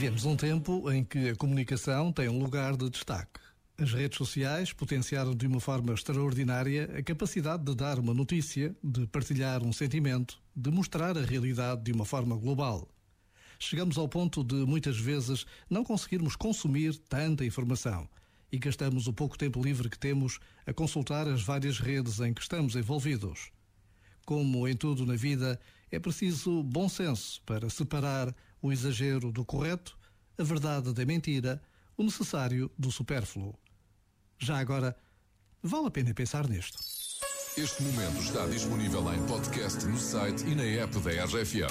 Vivemos um tempo em que a comunicação tem um lugar de destaque. As redes sociais potenciaram de uma forma extraordinária a capacidade de dar uma notícia, de partilhar um sentimento, de mostrar a realidade de uma forma global. Chegamos ao ponto de, muitas vezes, não conseguirmos consumir tanta informação e gastamos o pouco tempo livre que temos a consultar as várias redes em que estamos envolvidos. Como em tudo na vida, é preciso bom senso para separar o exagero do correto, a verdade da mentira, o necessário do supérfluo. Já agora, vale a pena pensar nisto. Este momento está disponível em podcast no site e na app da RFM.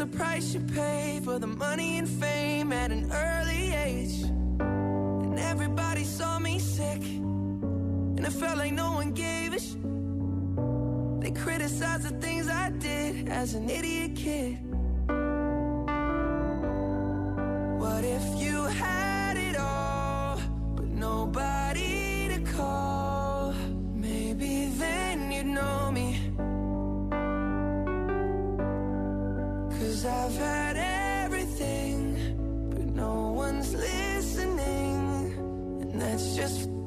The price you pay for the money and fame They criticized the things I did as an idiot kid. What if you had it all, but nobody to call? Maybe then you'd know me. Cause I've had everything, but no one's listening. And that's just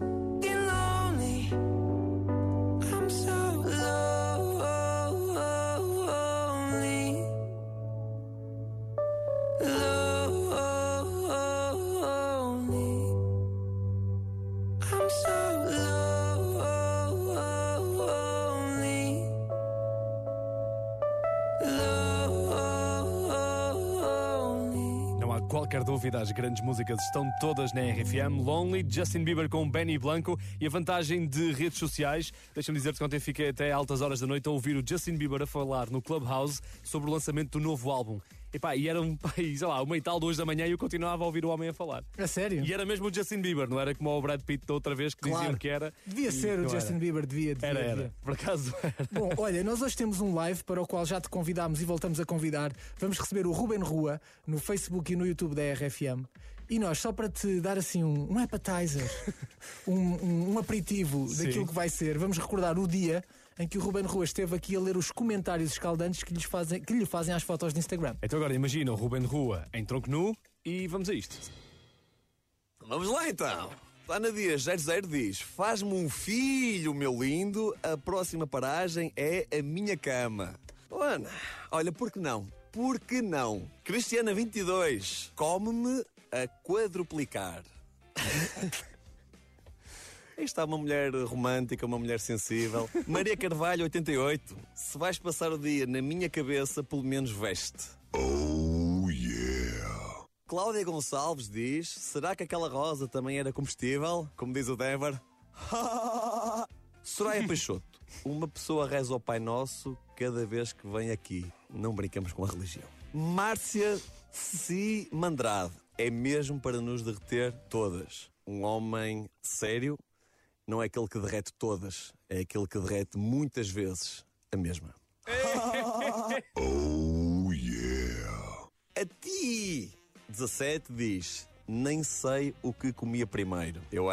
qualquer dúvida, as grandes músicas estão todas na RFM. Lonely, Justin Bieber com Benny Blanco e a vantagem de redes sociais. Deixa-me dizer-te que ontem fiquei até altas horas da noite a ouvir o Justin Bieber a falar no Clubhouse sobre o lançamento do novo álbum. Epá, e era um, sei lá, uma e tal, duas da manhã e eu continuava a ouvir o homem a falar. A sério? E era mesmo o Justin Bieber, não era como o Brad Pitt da outra vez que diziam Claro. que era. Devia E ser o Justin era. Bieber, devia, devia. Era, devia. era. Por acaso era. Bom, olha, nós hoje temos um live para o qual já te convidámos e voltamos a convidar. Vamos receber o Ruben Rua no Facebook e no YouTube da RFM. E nós, só para te dar assim um, um appetizer, um, um, um aperitivo Sim. daquilo que vai ser, vamos recordar o dia em que o Ruben Rua esteve aqui a ler os comentários escaldantes que, lhes fazem, que lhe fazem às fotos de Instagram. Então agora imagina o Ruben Rua em tronco nu e vamos a isto. Vamos lá então. Ana Dias 00 diz: Faz-me um filho, meu lindo. A próxima paragem é a minha cama. Oh, Ana, olha, por que não? Por que não? Cristiana 22, come-me a quadruplicar. Aí está uma mulher romântica, uma mulher sensível. Maria Carvalho, 88. Se vais passar o dia na minha cabeça, pelo menos veste. Oh yeah. Cláudia Gonçalves diz: Será que aquela rosa também era comestível? Como diz o Denver. Soraya Peixoto: Uma pessoa reza ao Pai Nosso cada vez que vem aqui. Não brincamos com a religião. Márcia Cimandrade: É mesmo para nos derreter todas. Um homem sério não é aquele que derrete todas, é aquele que derrete muitas vezes a mesma. Oh yeah. A ti, 17, diz: Nem sei o que comia primeiro. Eu